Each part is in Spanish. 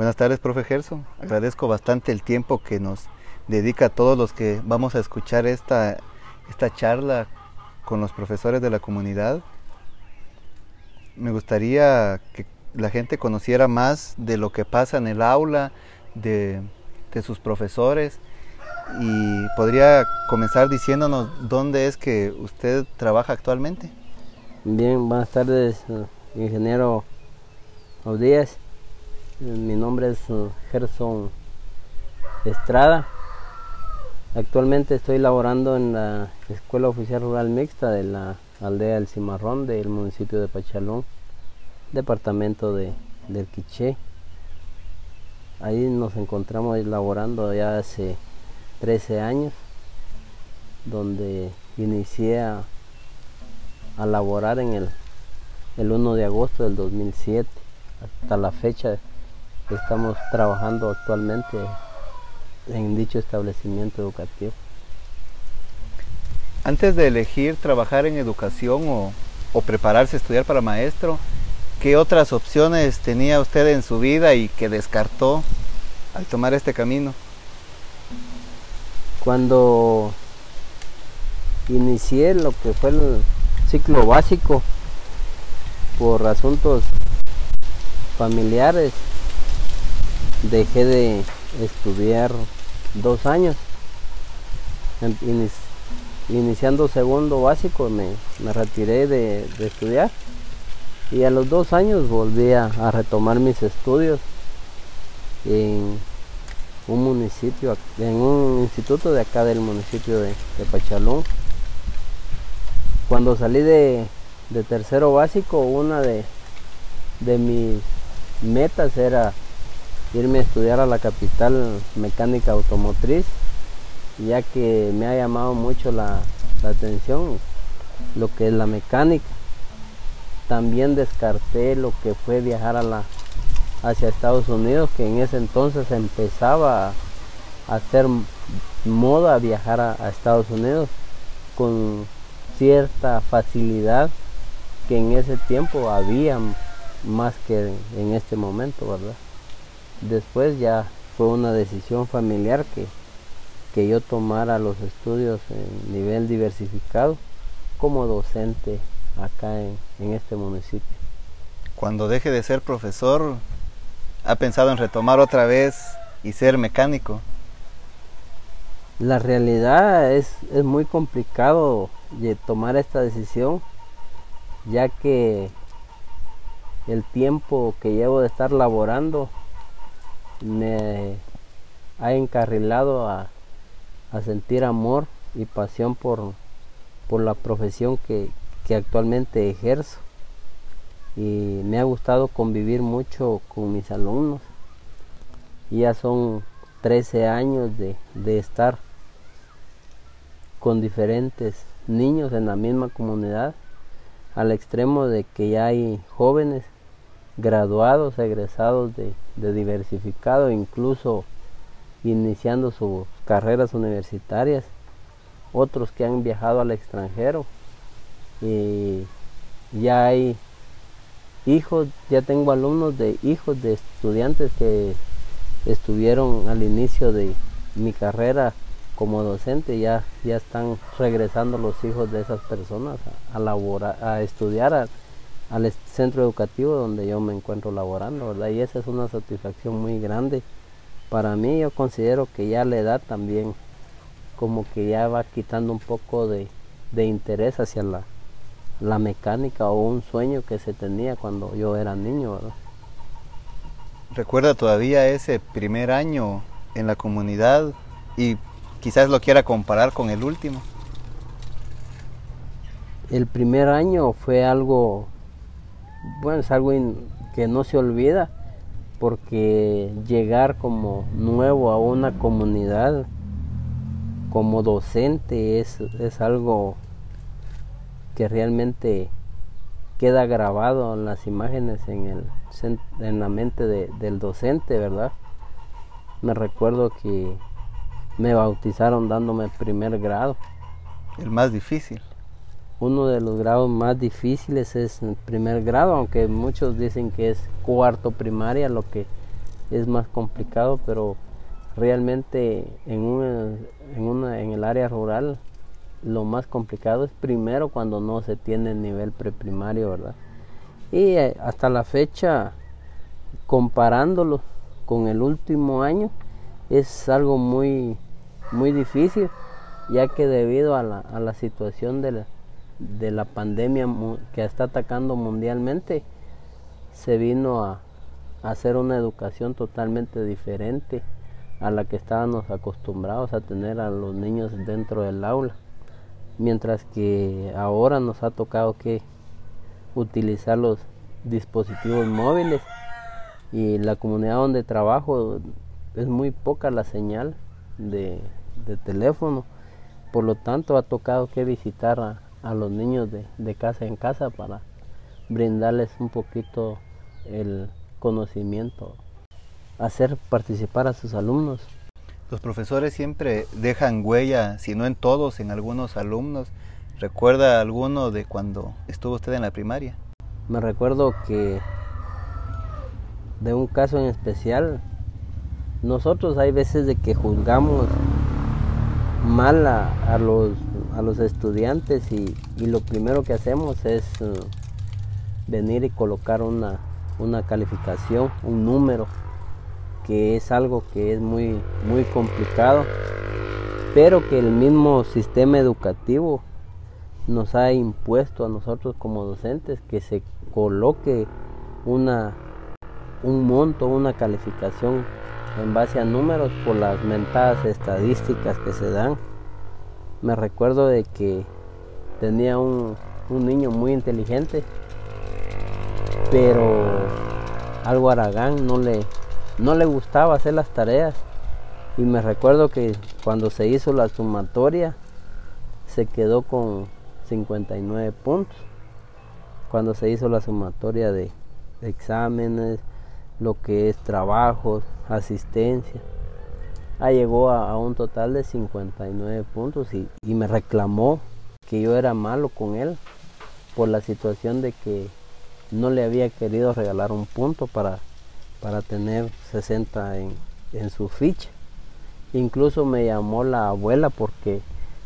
Buenas tardes, profe Gerson. Agradezco bastante el tiempo que nos dedica a todos los que vamos a escuchar esta, esta charla con los profesores de la comunidad. Me gustaría que la gente conociera más de lo que pasa en el aula, de, de sus profesores y podría comenzar diciéndonos dónde es que usted trabaja actualmente. Bien, buenas tardes, eh, ingeniero Díaz. Mi nombre es eh, Gerson Estrada. Actualmente estoy laborando en la Escuela Oficial Rural Mixta de la aldea El Cimarrón del municipio de Pachalón, departamento de, del Quiché. Ahí nos encontramos laborando ya hace 13 años, donde inicié a, laborar en el, el 1 de agosto del 2007. Hasta la fecha estamos trabajando actualmente en dicho establecimiento educativo. Antes de elegir trabajar en educación o, o, prepararse a estudiar para maestro, ¿qué otras opciones tenía usted en su vida y que descartó al tomar este camino? Cuando inicié lo que fue el ciclo básico por asuntos familiares, dejé de estudiar dos años. Iniciando segundo básico me, retiré de, estudiar y a los dos años volví a, a retomar mis estudios en un municipio, en un instituto de acá del municipio de, Pachalón. Cuando salí de, tercero básico, una de, de mis metas era irme a estudiar a la capital mecánica automotriz, ya que me ha llamado mucho la, la atención lo que es la mecánica. También descarté lo que fue viajar a la hacia Estados Unidos, que en ese entonces empezaba a hacer moda viajar a, Estados Unidos con cierta facilidad que en ese tiempo había más que en este momento, ¿verdad? Después ya fue una decisión familiar que, que yo tomara los estudios en nivel diversificado como docente acá en, en este municipio. Cuando deje de ser profesor, ha pensado en retomar otra vez y ser mecánico? La realidad es, es muy complicado tomar esta decisión, ya que el tiempo que llevo de estar laborando me ha encarrilado a, sentir amor y pasión por, por la profesión que, que actualmente ejerzo y me ha gustado convivir mucho con mis alumnos. Ya son 13 años de, estar con diferentes niños en la misma comunidad, al extremo de que ya hay jóvenes graduados, egresados de, de diversificado, incluso iniciando sus carreras universitarias, otros que han viajado al extranjero. Y ya hay hijos, ya tengo alumnos de hijos de estudiantes que estuvieron al inicio de mi carrera como docente, ya, ya están regresando los hijos de esas personas a, a, a estudiar al centro educativo donde yo me encuentro laborando, ¿verdad? Y esa es una satisfacción muy grande. Para mí yo considero que ya la edad también como que ya va quitando un poco de interés hacia la, la mecánica o un sueño que se tenía cuando yo era niño. ¿Recuerda todavía ese primer año en la comunidad y quizás lo quiera comparar con el último? El primer año fue algo, bueno, es algo que no se olvida porque llegar como nuevo a una comunidad como docente es, es algo que realmente queda grabado en las imágenes en, el, en la mente del docente, ¿verdad? Me recuerdo que me bautizaron dándome primer grado. El más difícil. Uno de los grados más difíciles es el primer grado, aunque muchos dicen que es cuarto primaria, lo que es más complicado, pero realmente en, una, en, una, en el área rural lo más complicado es primero cuando no se tiene nivel preprimario, ¿verdad? Y eh, hasta la fecha, comparándolo con el último año, es algo muy, muy difícil, ya que debido a la, a la situación de la, de la pandemia que está atacando mundialmente, se vino a, hacer una educación totalmente diferente a la que estábamos acostumbrados a tener a los niños dentro del aula. Mientras que ahora nos ha tocado que utilizar los dispositivos móviles y la comunidad donde trabajo es muy poca la señal de, teléfono. Por lo tanto ha tocado que visitar a, a los niños de, de casa en casa para brindarles un poquito el conocimiento hacer participar a sus alumnos. Los profesores siempre dejan huella, si no en todos, en algunos alumnos. ¿Recuerda alguno de cuando estuvo usted en la primaria? Me recuerdo que de un caso en especial, nosotros hay veces de que juzgamos mal a, los, a los, estudiantes y, lo primero que hacemos es uh, venir y colocar una, una calificación, un número que es algo que es muy, muy complicado, pero que el mismo sistema educativo nos ha impuesto a nosotros como docentes que se coloque una, un monto, una calificación en base a números por las mentadas estadísticas que se dan. Me recuerdo de que tenía un, un niño muy inteligente, pero algo Aragán no le, no le gustaba hacer las tareas. Y me recuerdo que cuando se hizo la sumatoria, se quedó con 59 puntos. Cuando se hizo la sumatoria de, exámenes, lo que es trabajos, asistencia, ah, llegó a, un total de 59 puntos y, y me reclamó que yo era malo con él por la situación de que no le había querido regalar un punto para para tener 60 en, su ficha. Incluso me llamó la abuela porque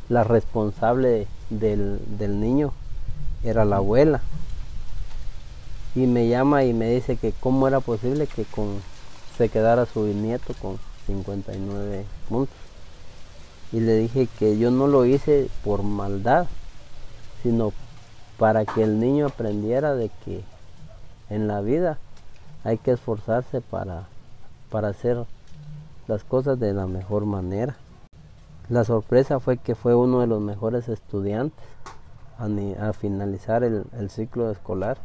la responsable del, niño era la abuela. Y me llama y me dice que cómo era posible que con, se quedara su nieto con 59 puntos. Y le dije que yo no lo hice por maldad, sino para que el niño aprendiera de que en la vida hay que esforzarse para, para hacer las cosas de la mejor manera. La sorpresa fue que fue uno de los mejores estudiantes a, finalizar el, ciclo escolar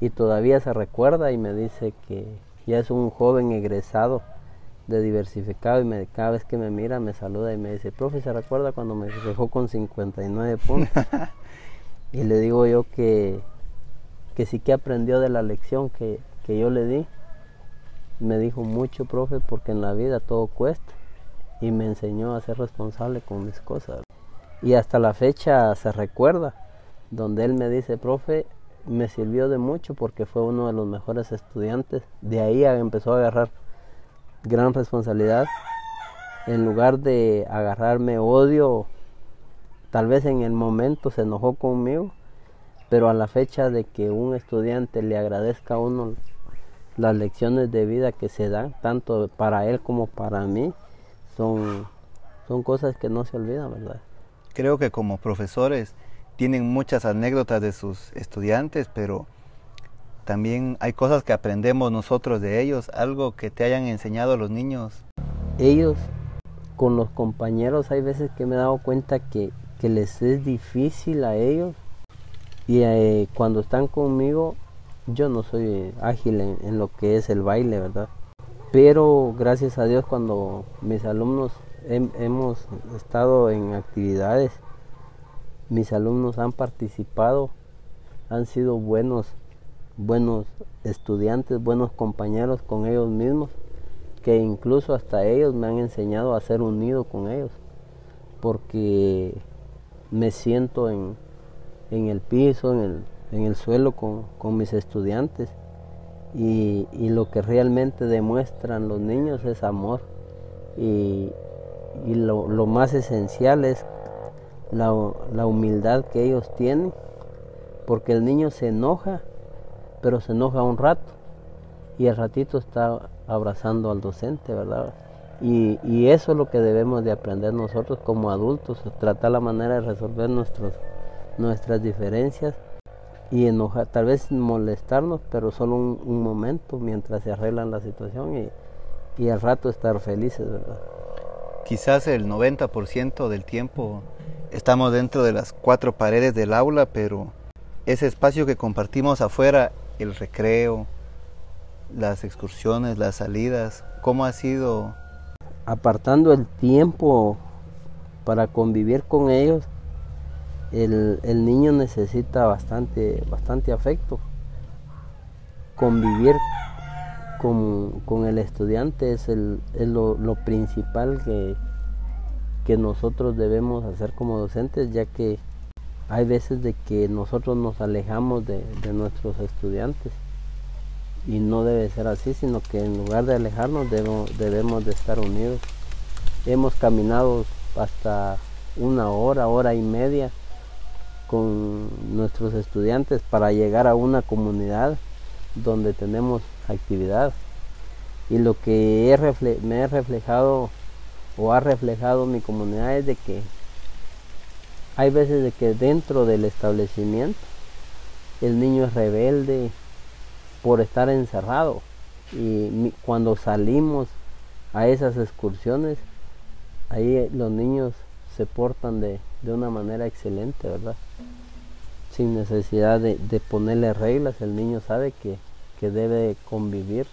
y todavía se recuerda y me dice que ya es un joven egresado de diversificado y me, cada vez que me mira me saluda y me dice, profe, ¿se recuerda cuando me dejó con 59 puntos? y le digo yo que, que sí que aprendió de la lección, que que yo le di, me dijo mucho, profe, porque en la vida todo cuesta y me enseñó a ser responsable con mis cosas. Y hasta la fecha se recuerda, donde él me dice, profe, me sirvió de mucho porque fue uno de los mejores estudiantes. De ahí empezó a agarrar gran responsabilidad. En lugar de agarrarme odio, tal vez en el momento se enojó conmigo, pero a la fecha de que un estudiante le agradezca a uno las lecciones de vida que se dan, tanto para él como para mí, son, son cosas que no se olvidan, ¿verdad? Creo que como profesores tienen muchas anécdotas de sus estudiantes, pero también hay cosas que aprendemos nosotros de ellos, algo que te hayan enseñado los niños. Ellos, con los compañeros, hay veces que me he dado cuenta que, que les es difícil a ellos y eh, cuando están conmigo yo no soy ágil en, lo que es el baile, ¿verdad? Pero gracias a Dios cuando mis alumnos hemos estado en actividades, mis alumnos han participado, han sido buenos, buenos estudiantes, buenos compañeros con ellos mismos, que incluso hasta ellos me han enseñado a ser unido con ellos, porque me siento en, en el piso, en el en el suelo con, mis estudiantes. Y, lo que realmente demuestran los niños es amor. Y, lo, más esencial es la, la humildad que ellos tienen porque el niño se enoja pero se enoja un rato y el ratito está abrazando al docente, ¿verdad? Y, eso es lo que debemos de aprender nosotros como adultos, tratar la manera de resolver nuestras diferencias y enojar, tal vez molestarnos, pero solo un, momento mientras se arreglan la situación y, y al rato estar felices, ¿verdad? Quizás el 90% del tiempo estamos dentro de las cuatro paredes del aula, pero ese espacio que compartimos afuera, el recreo, las excursiones, las salidas, ¿cómo ha sido? Apartando el tiempo para convivir con ellos, el, niño necesita bastante, bastante afecto. Convivir con, el estudiante es, el, lo, principal que, que nosotros debemos hacer como docentes, ya que hay veces de que nosotros nos alejamos de, nuestros estudiantes y no debe ser así, sino que en lugar de alejarnos debemos, de estar unidos. Hemos caminado hasta una hora, hora y media con nuestros estudiantes para llegar a una comunidad donde tenemos actividad. Y lo que me he reflejado o ha reflejado mi comunidad es de que hay veces de que dentro del establecimiento el niño es rebelde por estar encerrado y cuando salimos a esas excursiones, ahí los niños se portan de, una manera excelente, ¿verdad? Sin necesidad de, ponerle reglas, el niño sabe que, que debe convivir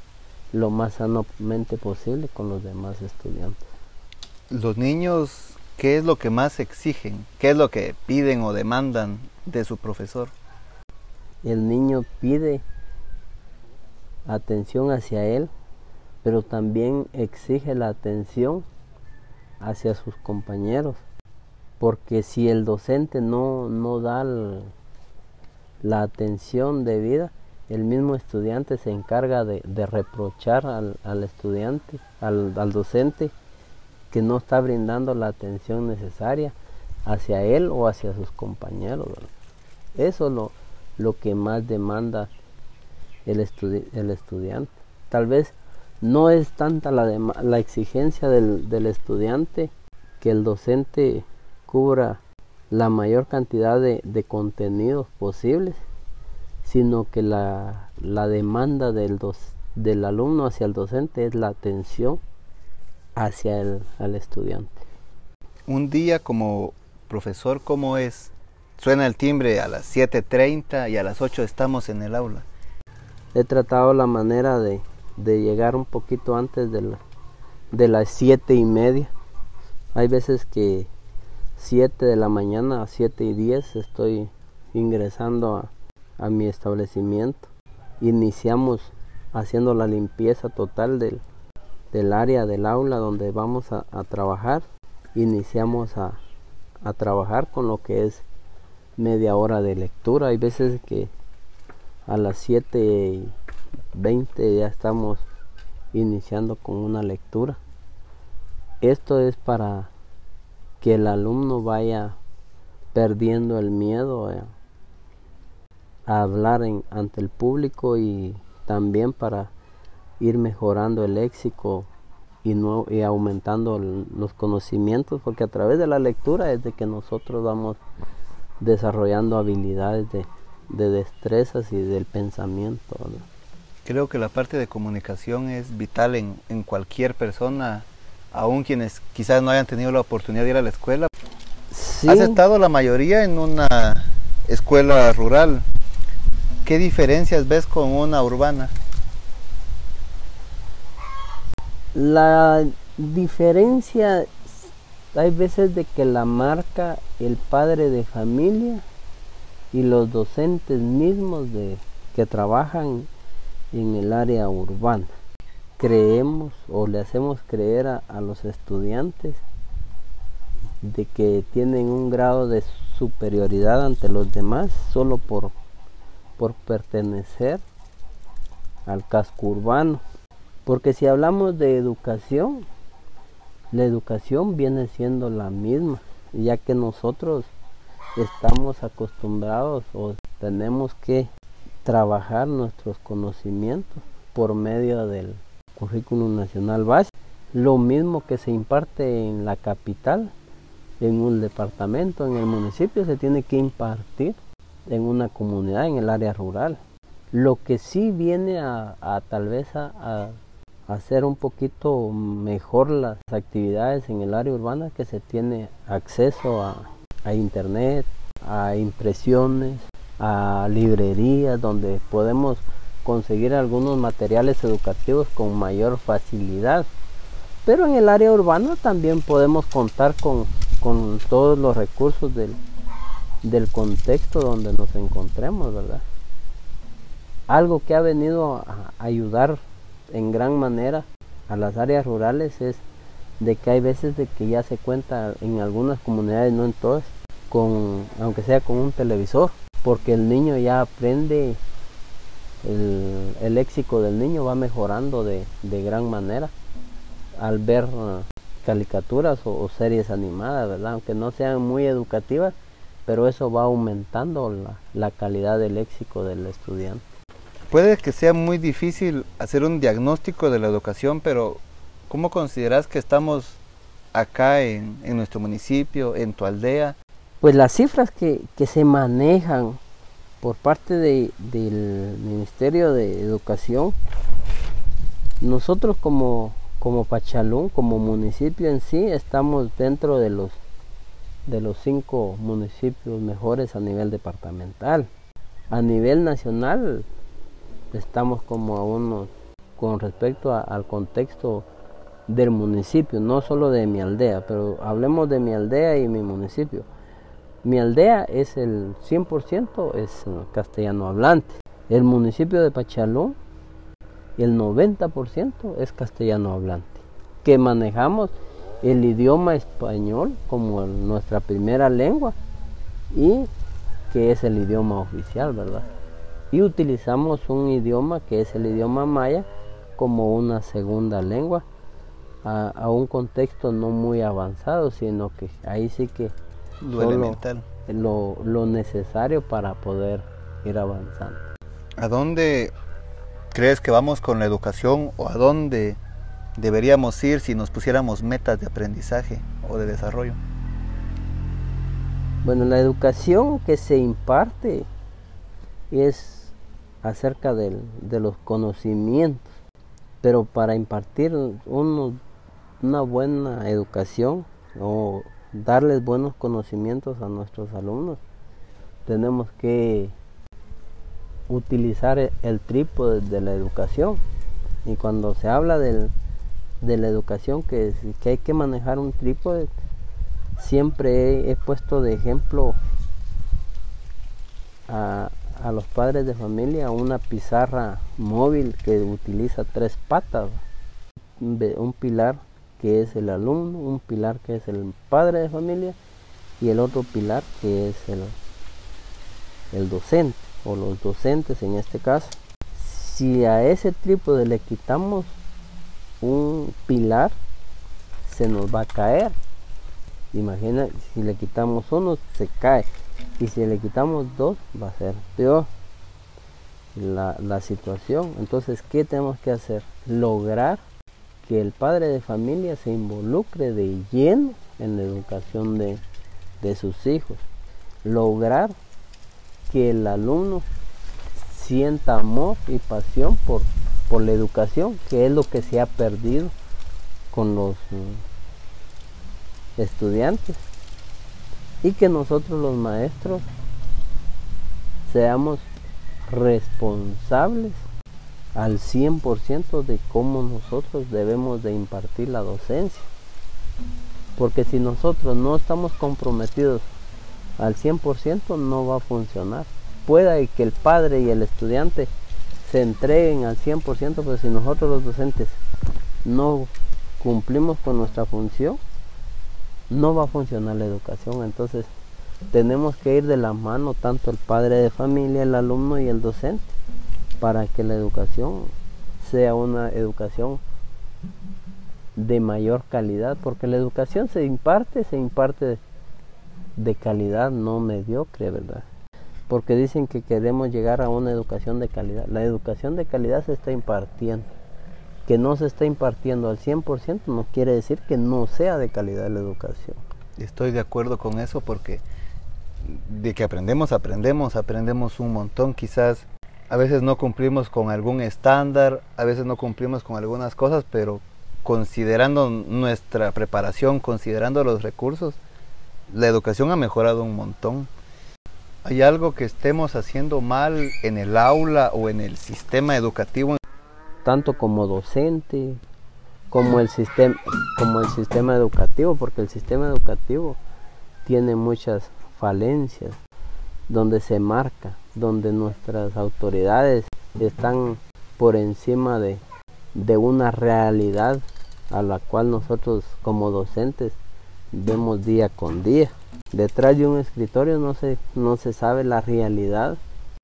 lo más sanamente posible con los demás estudiantes. Los niños ¿Qué es lo que más exigen? ¿Qué es lo que piden o demandan de su profesor? El niño pide atención hacia él, pero también exige la atención hacia sus compañeros, porque si el docente no, no da la atención debida, el mismo estudiante se encarga de, reprochar al, estudiante, al, al docente, que no está brindando la atención necesaria hacia él o hacia sus compañeros. Eso es lo, lo, que más demanda el, el, estudiante. Tal vez no es tanta la, la exigencia del, del, estudiante que el docente cubra la mayor cantidad de, de contenidos posibles, sino que la, la demanda del, del alumno hacia el docente es la atención hacia el al estudiante. Un día como profesor, ¿cómo es? Suena el timbre a las 7.30 y a las 8 estamos en el aula. He tratado la manera de, de llegar un poquito antes de, de las 7 y media. Hay veces que 7 de la mañana a 7 y 10 estoy ingresando a, a mi establecimiento. Iniciamos haciendo la limpieza total del, del área del aula donde vamos a, trabajar, iniciamos a, trabajar con lo que es media hora de lectura. Hay veces que a las 7 y 20 ya estamos iniciando con una lectura. Esto es para que el alumno vaya perdiendo el miedo a, hablar en, ante el público y también para ir mejorando el léxico y, no, y aumentando los conocimientos, porque a través de la lectura es de que nosotros vamos desarrollando habilidades de, destrezas y del pensamiento. Creo que la parte de comunicación es vital en, en cualquier persona, aun quienes quizás no hayan tenido la oportunidad de ir a la escuela. Has estado la mayoría en una escuela rural. ¿Qué diferencias ves con una urbana? La diferencia hay veces de que la marca el padre de familia y los docentes mismos de, que trabajan en el área urbana. Creemos o le hacemos creer a, a los estudiantes de que tienen un grado de superioridad ante los demás solo por, por pertenecer al casco urbano. Porque si hablamos de educación, la educación viene siendo la misma, ya que nosotros estamos acostumbrados o tenemos que trabajar nuestros conocimientos por medio del currículum nacional básico. Lo mismo que se imparte en la capital, en un departamento, en el municipio, se tiene que impartir en una comunidad, en el área rural. Lo que sí viene a, tal vez a, hacer un poquito mejor las actividades en el área urbana, que se tiene acceso a, a internet, a impresiones, a librerías donde podemos conseguir algunos materiales educativos con mayor facilidad. Pero en el área urbana también podemos contar con, con todos los recursos del, del contexto donde nos encontremos, ¿verdad? Algo que ha venido a ayudar en gran manera a las áreas rurales es de que hay veces de que ya se cuenta en algunas comunidades, no en todas, con, aunque sea con un televisor, porque el niño ya aprende, el, léxico del niño va mejorando de, gran manera al ver uh, caricaturas o, series animadas, ¿verdad? Aunque no sean muy educativas, pero eso va aumentando la, calidad del léxico del estudiante. Puede que sea muy difícil hacer un diagnóstico de la educación, pero ¿cómo consideras que estamos acá en, nuestro municipio, en tu aldea? Pues las cifras que, se manejan por parte del Ministerio de Educación, nosotros como, como Pachalún, como municipio en sí, estamos dentro de los de los cinco municipios mejores a nivel departamental. A nivel nacional estamos como a con respecto al contexto del municipio, no solo de mi aldea, pero hablemos de mi aldea y mi municipio. Mi aldea es el 100% es castellano hablante. El municipio de Pachalón, el 90% es castellano hablante. Que manejamos el idioma español como nuestra primera lengua y que es el idioma oficial, ¿verdad? Y utilizamos un idioma que es el idioma maya como una segunda lengua a, un contexto no muy avanzado, sino que ahí sí que lo elemental. Lo, lo necesario para poder ir avanzando. ¿A dónde crees que vamos con la educación o a dónde deberíamos ir si nos pusiéramos metas de aprendizaje o de desarrollo? Bueno, la educación que se imparte es acerca de los conocimientos, pero para impartir una buena educación o darles buenos conocimientos a nuestros alumnos, tenemos que utilizar el trípode de la educación. Y cuando se habla del, de la educación que, que hay que manejar un trípode. Siempre he, puesto de ejemplo a, a, los padres de familia una pizarra móvil que utiliza tres patas. Un pilar que es el alumno, un pilar que es el padre de familia y el otro pilar que es el, el docente o los docentes en este caso. Si a ese trípode le quitamos un pilar se nos va a caer. Imagina, si le quitamos uno, se cae. Y si le quitamos dos, va a ser peor la, la situación. Entonces, ¿qué tenemos que hacer? Lograr que el padre de familia se involucre de lleno en la educación de, de sus hijos. Lograr que el alumno sienta amor y pasión por, por la educación, que es lo que se ha perdido con los mm, estudiantes. Y que nosotros los maestros seamos responsables al 100% de cómo nosotros debemos de impartir la docencia. Porque si nosotros no estamos comprometidos al 100% no va a funcionar. Pueda que el padre y el estudiante se entreguen al 100%, pero si nosotros los docentes no cumplimos con nuestra función, no va a funcionar la educación. Entonces, tenemos que ir de la mano tanto el padre de familia, el alumno y el docente para que la educación sea una educación de mayor calidad, porque la educación se imparte, se imparte de calidad, no mediocre, ¿verdad? Porque dicen que queremos llegar a una educación de calidad. La educación de calidad se está impartiendo. Que no se está impartiendo al 100% no quiere decir que no sea de calidad la educación. Estoy de acuerdo con eso porque de que aprendemos, aprendemos, aprendemos un montón. Quizás a veces no cumplimos con algún estándar, a veces no cumplimos con algunas cosas, pero considerando nuestra preparación, considerando los recursos, la educación ha mejorado un montón. ¿Hay algo que estemos haciendo mal en el aula o en el sistema educativo? Tanto como docente, como el sistema, como el sistema educativo, porque el sistema educativo tiene muchas falencias, donde se marca, donde nuestras autoridades están por encima de, de una realidad a la cual nosotros como docentes vemos día con día. Detrás de un escritorio no se, no se sabe la realidad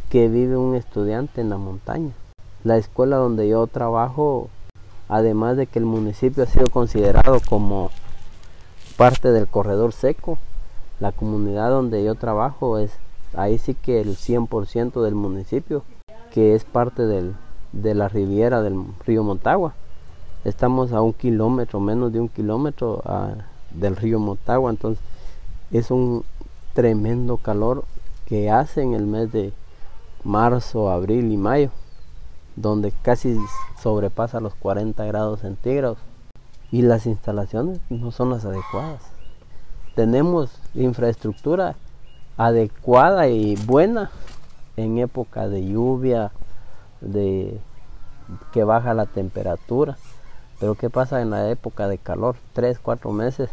que vive un estudiante en la montaña. La escuela donde yo trabajo, además de que el municipio ha sido considerado como parte del corredor seco, la comunidad donde yo trabajo es ahí sí que el 100% del municipio, que es parte del, de la riviera del río Montagua. Estamos a un kilómetro, menos de un kilómetro del río Motagua, entonces es un tremendo calor que hace en el mes de marzo, abril y mayo, donde casi sobrepasa los 40 grados centígrados y las instalaciones no son las adecuadas. Tenemos infraestructura adecuada y buena en época de lluvia, de que baja la temperatura, pero ¿qué pasa en la época de calor? Tres, cuatro meses,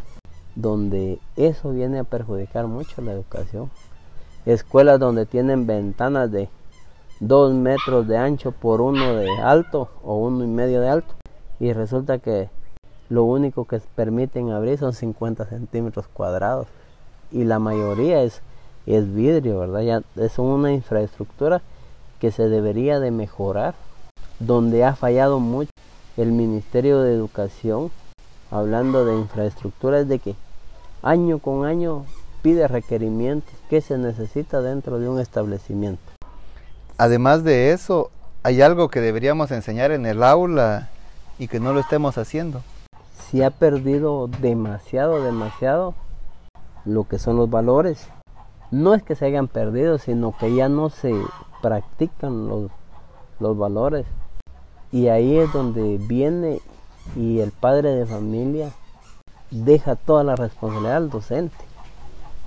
donde eso viene a perjudicar mucho la educación. Escuelas donde tienen ventanas de dos metros de ancho por uno de alto o uno y medio de alto. Y resulta que lo único que permiten abrir son 50 centímetros cuadrados. Y la mayoría es, es vidrio, ¿verdad? Ya es una infraestructura que se debería de mejorar, donde ha fallado mucho el Ministerio de Educación, hablando de infraestructura, es de que año con año pide requerimientos que se necesita dentro de un establecimiento. Además de eso, hay algo que deberíamos enseñar en el aula y que no lo estemos haciendo. Se ha perdido demasiado, demasiado lo que son los valores. No es que se hayan perdido, sino que ya no se practican los, los valores. Y ahí es donde viene y el padre de familia deja toda la responsabilidad al docente.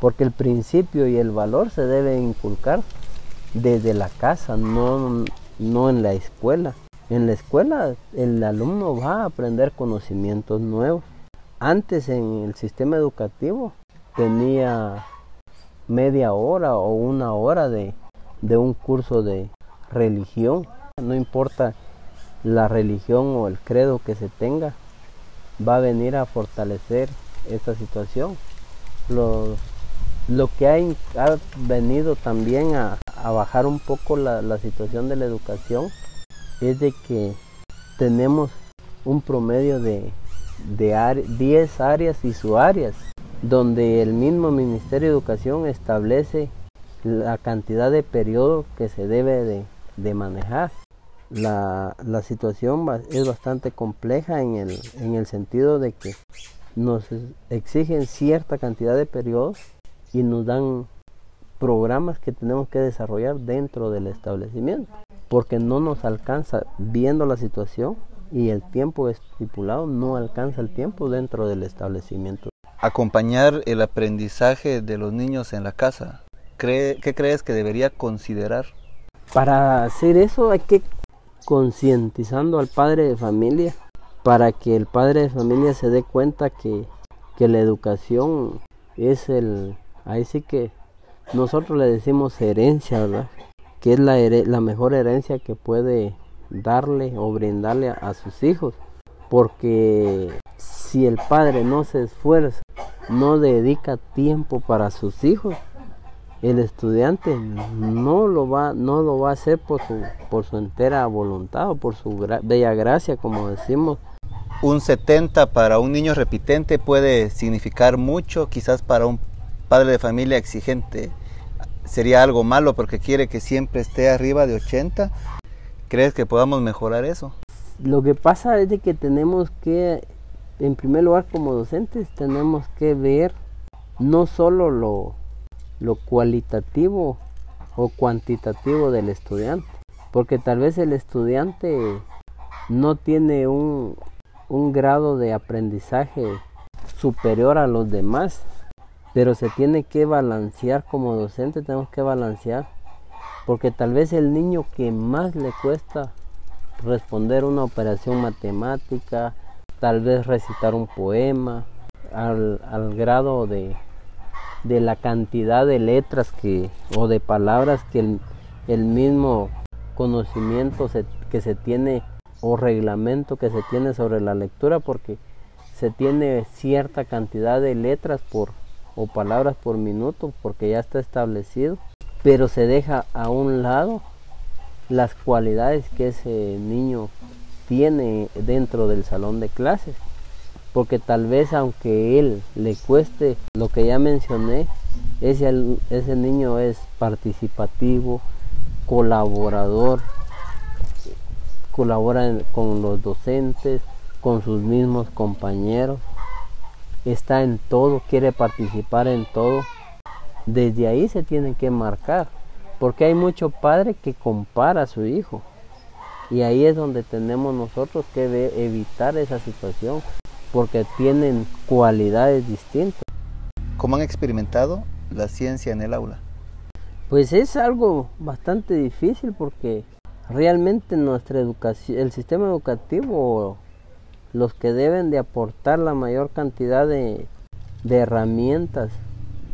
Porque el principio y el valor se debe inculcar desde la casa, no, no en la escuela. En la escuela el alumno va a aprender conocimientos nuevos. Antes en el sistema educativo tenía media hora o una hora de, de un curso de religión. No importa la religión o el credo que se tenga va a venir a fortalecer esta situación. Lo, lo que ha, ha, venido también a, a bajar un poco la, la, situación de la educación es de que tenemos un promedio de, de 10 áreas y subáreas, donde el mismo Ministerio de Educación establece la cantidad de periodo que se debe de, de manejar. La, la situación es bastante compleja en el, en el sentido de que nos exigen cierta cantidad de periodos y nos dan programas que tenemos que desarrollar dentro del establecimiento porque no nos alcanza viendo la situación y el tiempo estipulado no alcanza el tiempo dentro del establecimiento. Acompañar el aprendizaje de los niños en la casa. ¿Qué crees que debería considerar? Para hacer eso hay que concientizando al padre de familia para que el padre de familia se dé cuenta que, que la educación es el, ahí sí que nosotros le decimos herencia, ¿verdad? Que es la, mejor herencia que puede darle o brindarle a, a sus hijos. Porque si el padre no se esfuerza, no dedica tiempo para sus hijos, el estudiante no lo va, no lo va a hacer por su, por su entera voluntad o por su bella gracia, como decimos. Un 70 para un niño repitente puede significar mucho, quizás para un padre de familia exigente sería algo malo porque quiere que siempre esté arriba de 80. ¿Crees que podamos mejorar eso? Lo que pasa es de que tenemos que, en primer lugar como docentes, tenemos que ver no solo lo, cualitativo o cuantitativo del estudiante, porque tal vez el estudiante no tiene un grado de aprendizaje superior a los demás, pero se tiene que balancear como docente, tenemos que balancear, porque tal vez el niño que más le cuesta responder una operación matemática, tal vez recitar un poema, al, al grado de, de la cantidad de letras que o de palabras que el, mismo conocimiento que se tiene o reglamento que se tiene sobre la lectura porque se tiene cierta cantidad de letras por o palabras por minuto porque ya está establecido. Pero se deja a un lado las cualidades que ese niño tiene dentro del salón de clases. Porque tal vez aunque él le cueste lo que ya mencioné, ese, ese niño es participativo, colaborador, colabora con los docentes, con sus mismos compañeros, está en todo, quiere participar en todo. Desde ahí se tiene que marcar, porque hay mucho padre que compara a su hijo. Y ahí es donde tenemos nosotros que evitar esa situación porque tienen cualidades distintas. ¿Cómo han experimentado la ciencia en el aula? Pues es algo bastante difícil porque realmente nuestra educación, el sistema educativo, los que deben de aportar la mayor cantidad de, de herramientas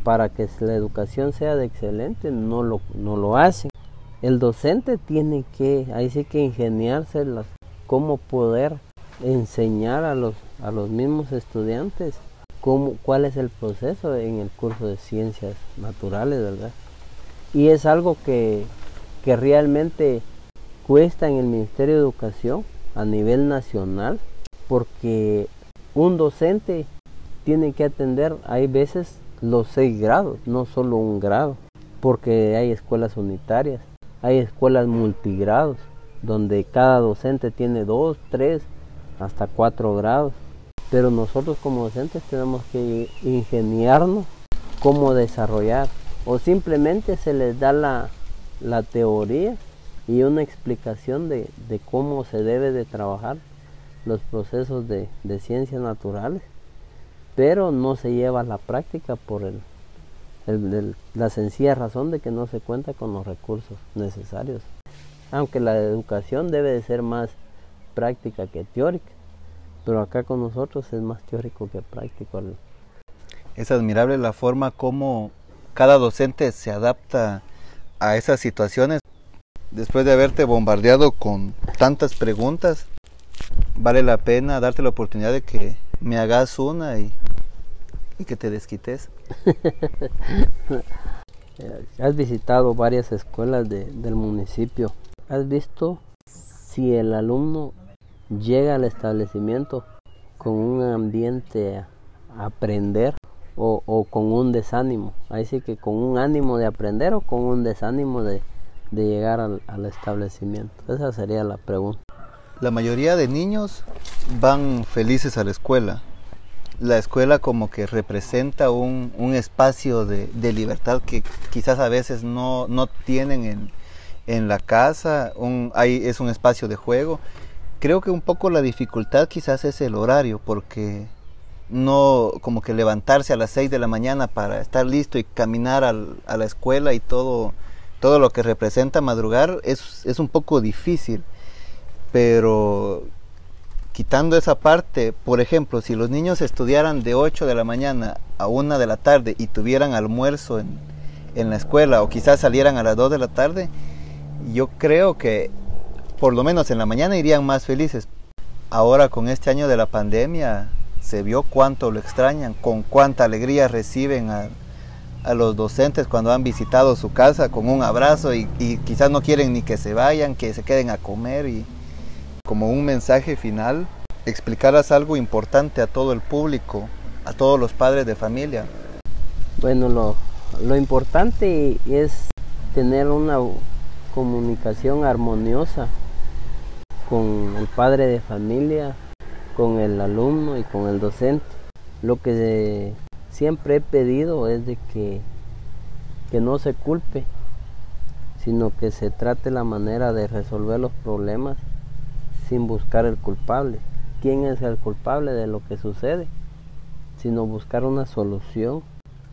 para que la educación sea de excelente, no lo, no lo hacen. El docente tiene que, ahí sí que ingeniárselas, cómo poder enseñar a los, a los mismos estudiantes cómo, cuál es el proceso en el curso de ciencias naturales, ¿verdad? Y es algo que, que realmente cuesta en el Ministerio de Educación a nivel nacional, porque un docente tiene que atender, hay veces, los seis grados, no solo un grado, porque hay escuelas unitarias, hay escuelas multigrados, donde cada docente tiene dos, tres hasta 4 grados. Pero nosotros como docentes tenemos que ingeniarnos cómo desarrollar. O simplemente se les da la, la teoría y una explicación de, de, cómo se debe de trabajar los procesos de, de, ciencias naturales, pero no se lleva a la práctica por el, la sencilla razón de que no se cuenta con los recursos necesarios. Aunque la educación debe de ser más práctica que teórica. Pero acá con nosotros es más teórico que práctico. Es admirable la forma como cada docente se adapta a esas situaciones. Después de haberte bombardeado con tantas preguntas, vale la pena darte la oportunidad de que me hagas una y, y que te desquites. Has visitado varias escuelas de, del municipio. ¿Has visto si el alumno llega al establecimiento con un ambiente a aprender o, con un desánimo. Ahí sí que con un ánimo de aprender o con un desánimo de, llegar al, establecimiento. Esa sería la pregunta. La mayoría de niños van felices a la escuela. La escuela como que representa un, espacio de, libertad que quizás a veces no, tienen en, la casa. Un, es un espacio de juego Creo que un poco la dificultad quizás es el horario, porque no como que levantarse a las 6 de la mañana para estar listo y caminar al, a la escuela y todo, todo lo que representa madrugar es, es un poco difícil. Pero quitando esa parte, por ejemplo, si los niños estudiaran de 8 de la mañana a 1 de la tarde y tuvieran almuerzo en, en la escuela o quizás salieran a las 2 de la tarde, yo creo que por lo menos en la mañana irían más felices. Ahora con este año de la pandemia se vio cuánto lo extrañan, con cuánta alegría reciben a, a los docentes cuando han visitado su casa con un abrazo y, quizás no quieren ni que se vayan, que se queden a comer y como un mensaje final, explicaras algo importante a todo el público, a todos los padres de familia. Bueno, lo, lo importante es tener una comunicación armoniosa con el padre de familia, con el alumno y con el docente. Lo que siempre he pedido es de que, que no se culpe, sino que se trate la manera de resolver los problemas sin buscar el culpable. ¿Quién es el culpable de lo que sucede? Sino buscar una solución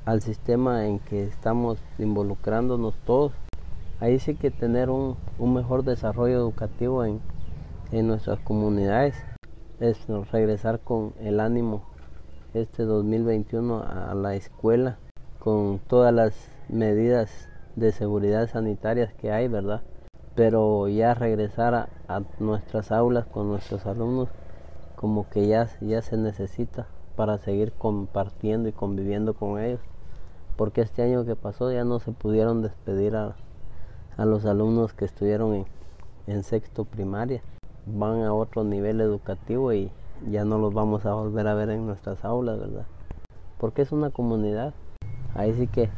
al sistema en que estamos involucrándonos todos. Ahí sí que tener un, mejor desarrollo educativo en, en nuestras comunidades es regresar con el ánimo este 2021 a la escuela con todas las medidas de seguridad sanitarias que hay, ¿verdad? Pero ya regresar a, nuestras aulas con nuestros alumnos como que ya, ya se necesita para seguir compartiendo y conviviendo con ellos. Porque este año que pasó ya no se pudieron despedir a, los alumnos que estuvieron en, en sexto primaria. Van a otro nivel educativo y ya no los vamos a volver a ver en nuestras aulas, ¿verdad? Porque es una comunidad. Ahí sí que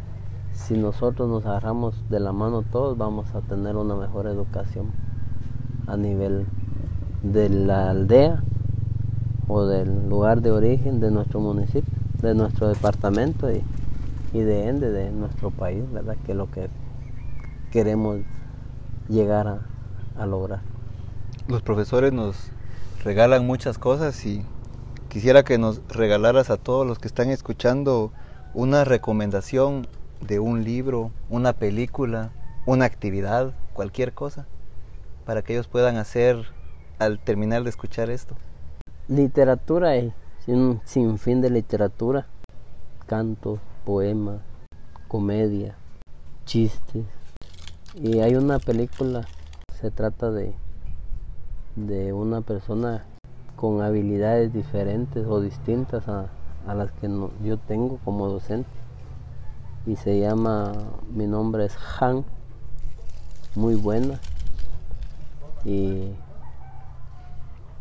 si nosotros nos agarramos de la mano todos vamos a tener una mejor educación a nivel de la aldea o del lugar de origen de nuestro municipio, de nuestro departamento y, de ende de nuestro país, ¿verdad? Que es lo que queremos llegar a, a lograr. Los profesores nos regalan muchas cosas y quisiera que nos regalaras a todos los que están escuchando una recomendación de un libro, una película, una actividad, cualquier cosa, para que ellos puedan hacer al terminar de escuchar esto. Literatura hay un sinfín de literatura, cantos, poemas, comedia, chistes. Y hay una película, se trata de de una persona con habilidades diferentes o distintas a, las que yo tengo como docente. Y se llama, mi nombre es Han, muy buena. Y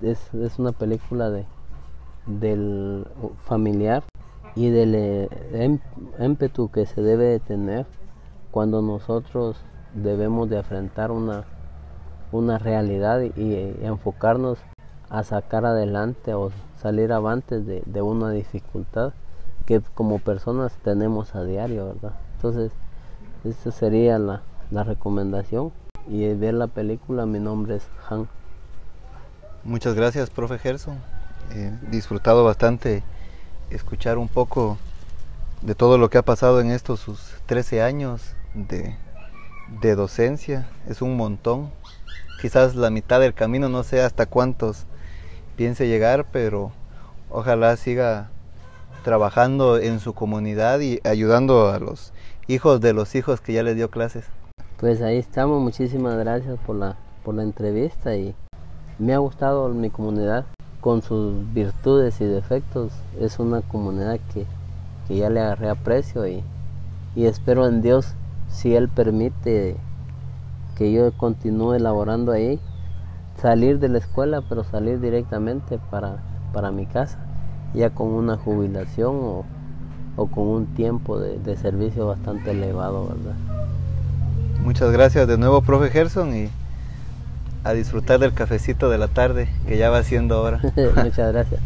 es, una película de, del familiar y del eh, ímpetu que se debe de tener cuando nosotros debemos de afrontar una una realidad y, enfocarnos a sacar adelante o salir avantes de, de, una dificultad que como personas tenemos a diario, ¿verdad? Entonces, esa sería la, la recomendación y ver la película, mi nombre es Han. Muchas gracias, profe Gerson. Disfrutado bastante escuchar un poco de todo lo que ha pasado en estos sus 13 años de, de docencia. Es un montón quizás la mitad del camino, no sé hasta cuántos piense llegar, pero ojalá siga trabajando en su comunidad y ayudando a los hijos de los hijos que ya les dio clases. Pues ahí estamos, muchísimas gracias por la, por la entrevista y me ha gustado mi comunidad con sus virtudes y defectos. Es una comunidad que, que ya le agarré aprecio y, y espero en Dios, si Él permite que yo continúe elaborando ahí, salir de la escuela, pero salir directamente para, para mi casa, ya con una jubilación o, con un tiempo de, servicio bastante elevado, ¿verdad? Muchas gracias de nuevo, profe Gerson, y a disfrutar del cafecito de la tarde, que ya va siendo hora. Muchas gracias.